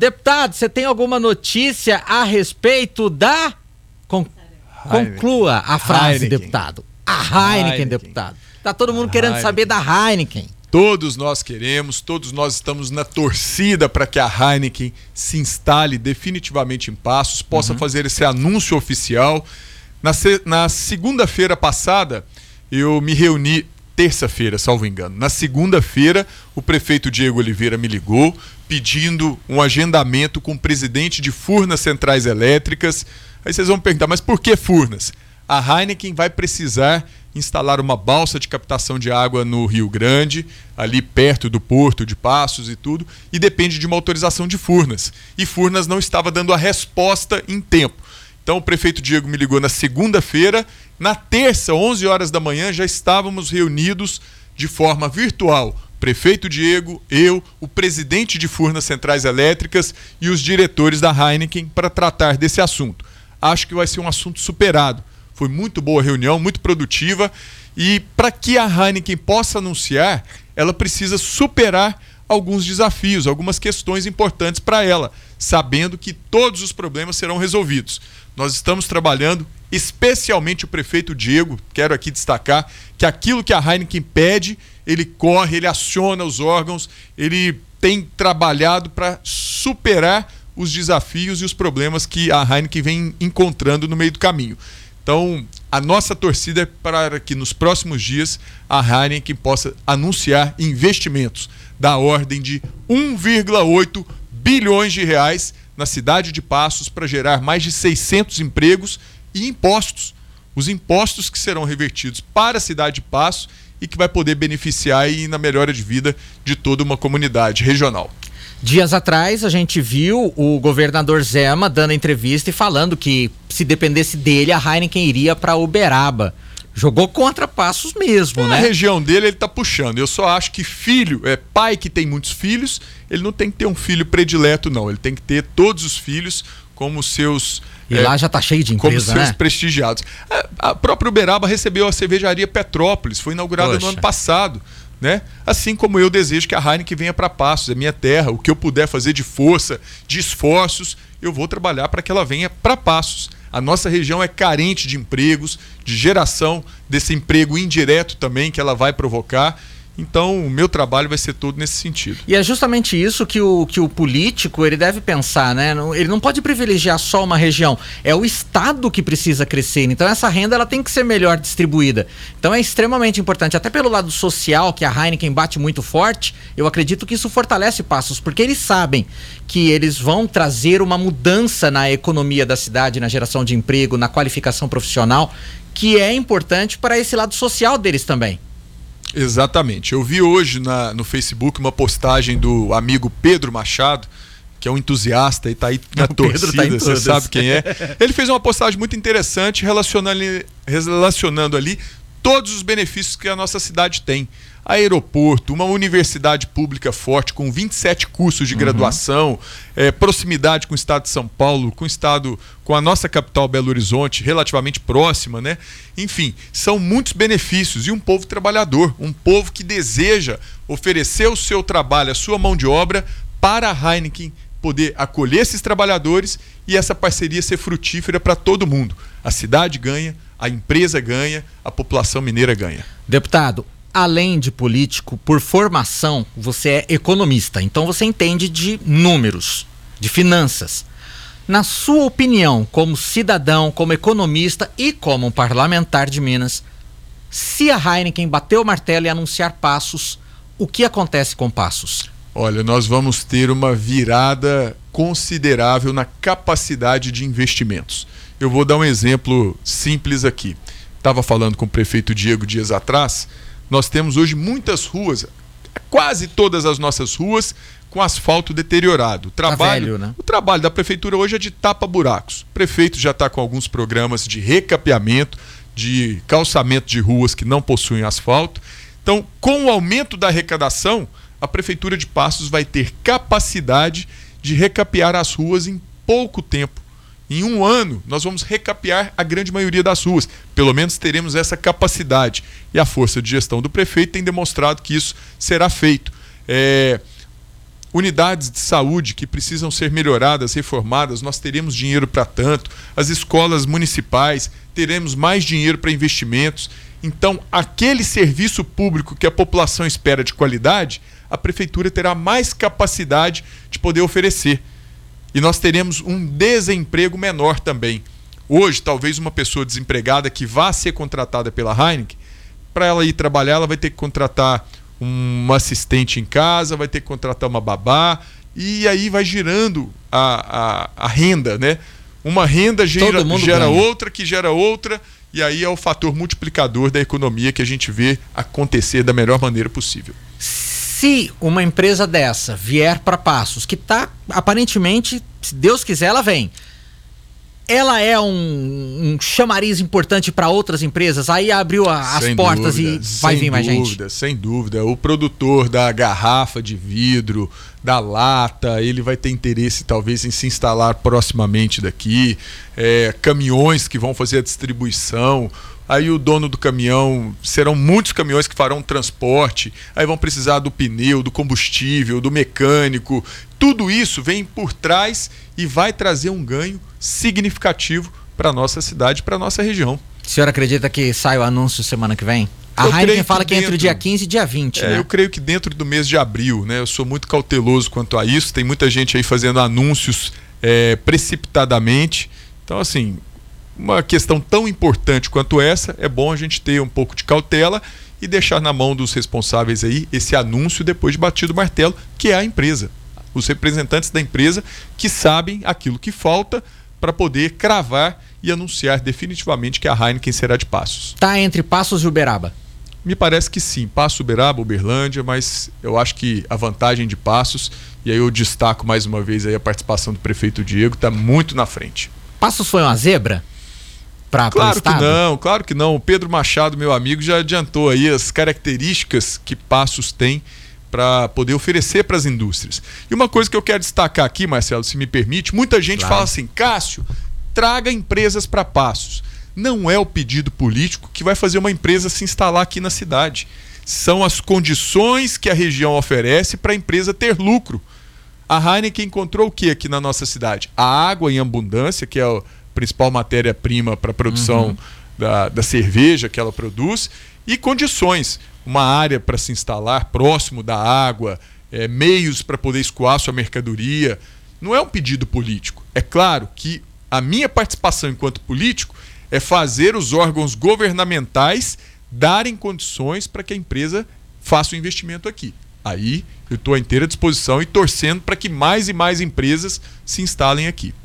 Deputado, você tem alguma notícia a respeito da. Con... Conclua a frase, Heineken. deputado. A Heineken, Heineken, deputado. Tá todo mundo a querendo Heineken. saber da Heineken. Todos nós queremos, todos nós estamos na torcida para que a Heineken se instale definitivamente em Passos, possa uhum. fazer esse anúncio oficial. Na, na segunda-feira passada, eu me reuni, terça-feira, salvo engano. Na segunda-feira, o prefeito Diego Oliveira me ligou pedindo um agendamento com o presidente de Furnas Centrais Elétricas. Aí vocês vão perguntar, mas por que Furnas? A Heineken vai precisar instalar uma balsa de captação de água no Rio Grande, ali perto do porto de Passos e tudo, e depende de uma autorização de Furnas. E Furnas não estava dando a resposta em tempo. Então o prefeito Diego me ligou na segunda-feira, na terça, 11 horas da manhã, já estávamos reunidos de forma virtual. Prefeito Diego, eu, o presidente de Furnas Centrais Elétricas e os diretores da Heineken para tratar desse assunto. Acho que vai ser um assunto superado foi muito boa a reunião, muito produtiva. E para que a Heineken possa anunciar, ela precisa superar alguns desafios, algumas questões importantes para ela, sabendo que todos os problemas serão resolvidos. Nós estamos trabalhando, especialmente o prefeito Diego, quero aqui destacar que aquilo que a Heineken pede, ele corre, ele aciona os órgãos, ele tem trabalhado para superar os desafios e os problemas que a Heineken vem encontrando no meio do caminho. Então, a nossa torcida é para que nos próximos dias a Heineken possa anunciar investimentos da ordem de 1,8 bilhões de reais na cidade de Passos para gerar mais de 600 empregos e impostos. Os impostos que serão revertidos para a cidade de Passos e que vai poder beneficiar aí na melhora de vida de toda uma comunidade regional. Dias atrás a gente viu o governador Zema dando entrevista e falando que se dependesse dele a Heineken iria para Uberaba. Jogou contra passos mesmo, é, né? Na região dele ele tá puxando. Eu só acho que filho, é pai que tem muitos filhos, ele não tem que ter um filho predileto não, ele tem que ter todos os filhos como seus e é, lá já tá cheio de empresa, como seus né? prestigiados. A, a própria Uberaba recebeu a cervejaria Petrópolis, foi inaugurada Poxa. no ano passado né? Assim como eu desejo que a Heineken venha para Passos, é minha terra, o que eu puder fazer de força, de esforços, eu vou trabalhar para que ela venha para Passos. A nossa região é carente de empregos, de geração desse emprego indireto também que ela vai provocar. Então, o meu trabalho vai ser todo nesse sentido. E é justamente isso que o, que o político ele deve pensar, né? Ele não pode privilegiar só uma região. É o Estado que precisa crescer. Então, essa renda ela tem que ser melhor distribuída. Então, é extremamente importante. Até pelo lado social, que a Heineken bate muito forte, eu acredito que isso fortalece passos, porque eles sabem que eles vão trazer uma mudança na economia da cidade, na geração de emprego, na qualificação profissional, que é importante para esse lado social deles também. Exatamente. Eu vi hoje na, no Facebook uma postagem do amigo Pedro Machado, que é um entusiasta e está aí na o tá torcida, tá você sabe quem é. Ele fez uma postagem muito interessante relacionando, relacionando ali todos os benefícios que a nossa cidade tem aeroporto, uma universidade pública forte com 27 cursos de uhum. graduação, é, proximidade com o estado de São Paulo, com o estado, com a nossa capital Belo Horizonte, relativamente próxima, né? Enfim, são muitos benefícios e um povo trabalhador, um povo que deseja oferecer o seu trabalho, a sua mão de obra para a Heineken poder acolher esses trabalhadores e essa parceria ser frutífera para todo mundo. A cidade ganha, a empresa ganha, a população mineira ganha. Deputado, além de político, por formação, você é economista. Então você entende de números, de finanças. Na sua opinião, como cidadão, como economista e como parlamentar de Minas, se a Heineken bater o martelo e anunciar passos, o que acontece com passos? Olha, nós vamos ter uma virada considerável na capacidade de investimentos. Eu vou dar um exemplo simples aqui. Estava falando com o prefeito Diego dias atrás nós temos hoje muitas ruas, quase todas as nossas ruas com asfalto deteriorado. O trabalho, tá velho, né? o trabalho da prefeitura hoje é de tapa-buracos. O prefeito já está com alguns programas de recapeamento, de calçamento de ruas que não possuem asfalto. Então, com o aumento da arrecadação, a prefeitura de Passos vai ter capacidade de recapear as ruas em pouco tempo. Em um ano, nós vamos recapear a grande maioria das ruas. Pelo menos teremos essa capacidade. E a força de gestão do prefeito tem demonstrado que isso será feito. É... unidades de saúde que precisam ser melhoradas, reformadas, nós teremos dinheiro para tanto. As escolas municipais teremos mais dinheiro para investimentos. Então, aquele serviço público que a população espera de qualidade, a prefeitura terá mais capacidade de poder oferecer. E nós teremos um desemprego menor também. Hoje, talvez uma pessoa desempregada que vá ser contratada pela Heineken, para ela ir trabalhar, ela vai ter que contratar um assistente em casa, vai ter que contratar uma babá, e aí vai girando a, a, a renda, né? Uma renda gera, gera outra, que gera outra, e aí é o fator multiplicador da economia que a gente vê acontecer da melhor maneira possível. Se uma empresa dessa vier para Passos, que está aparentemente, se Deus quiser, ela vem ela é um, um chamariz importante para outras empresas? Aí abriu a, as portas dúvida, e vai vir mais dúvida, gente? Sem dúvida. O produtor da garrafa de vidro, da lata, ele vai ter interesse talvez em se instalar proximamente daqui. É, caminhões que vão fazer a distribuição. Aí o dono do caminhão, serão muitos caminhões que farão transporte, aí vão precisar do pneu, do combustível, do mecânico. Tudo isso vem por trás e vai trazer um ganho significativo para a nossa cidade, para a nossa região. O senhor acredita que sai o anúncio semana que vem? A eu Heineken fala que, que entre o dia 15 e dia 20, é, né? Eu creio que dentro do mês de abril, né? Eu sou muito cauteloso quanto a isso. Tem muita gente aí fazendo anúncios é, precipitadamente. Então, assim, uma questão tão importante quanto essa, é bom a gente ter um pouco de cautela e deixar na mão dos responsáveis aí esse anúncio depois de batido o martelo, que é a empresa. Os representantes da empresa que sabem aquilo que falta para poder cravar e anunciar definitivamente que a Heineken será de Passos. Está entre Passos e Uberaba? Me parece que sim, Passo Uberaba, Uberlândia, mas eu acho que a vantagem de Passos, e aí eu destaco mais uma vez aí a participação do prefeito Diego, está muito na frente. Passos foi uma zebra? Pra, claro que não, claro que não. O Pedro Machado, meu amigo, já adiantou aí as características que Passos tem para poder oferecer para as indústrias. E uma coisa que eu quero destacar aqui, Marcelo, se me permite, muita gente claro. fala assim: Cássio, traga empresas para Passos. Não é o pedido político que vai fazer uma empresa se instalar aqui na cidade. São as condições que a região oferece para a empresa ter lucro. A Heineken encontrou o que aqui na nossa cidade? A água em abundância, que é a principal matéria-prima para a produção uhum. da, da cerveja que ela produz, e condições uma área para se instalar próximo da água, é, meios para poder escoar sua mercadoria. Não é um pedido político. É claro que a minha participação enquanto político é fazer os órgãos governamentais darem condições para que a empresa faça o investimento aqui. Aí eu estou à inteira disposição e torcendo para que mais e mais empresas se instalem aqui.